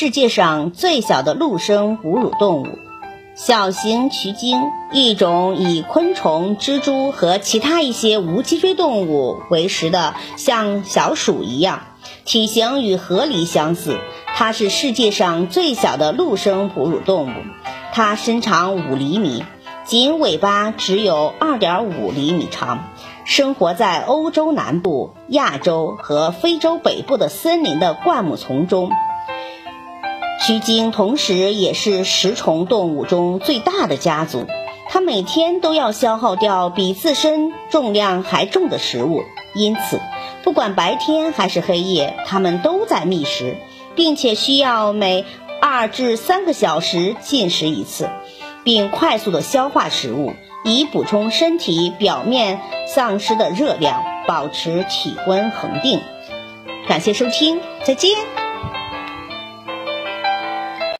世界上最小的陆生哺乳动物。小型渠鲸，一种以昆虫、蜘蛛和其他一些无脊椎动物为食的，像小鼠一样，体型与河狸相似。它是世界上最小的陆生哺乳动物，它身长五厘米，仅尾巴只有二点五厘米长，生活在欧洲南部、亚洲和非洲北部的森林的灌木丛中。须鲸同时也是食虫动物中最大的家族，它每天都要消耗掉比自身重量还重的食物，因此，不管白天还是黑夜，它们都在觅食，并且需要每二至三个小时进食一次，并快速的消化食物，以补充身体表面丧失的热量，保持体温恒定。感谢收听，再见。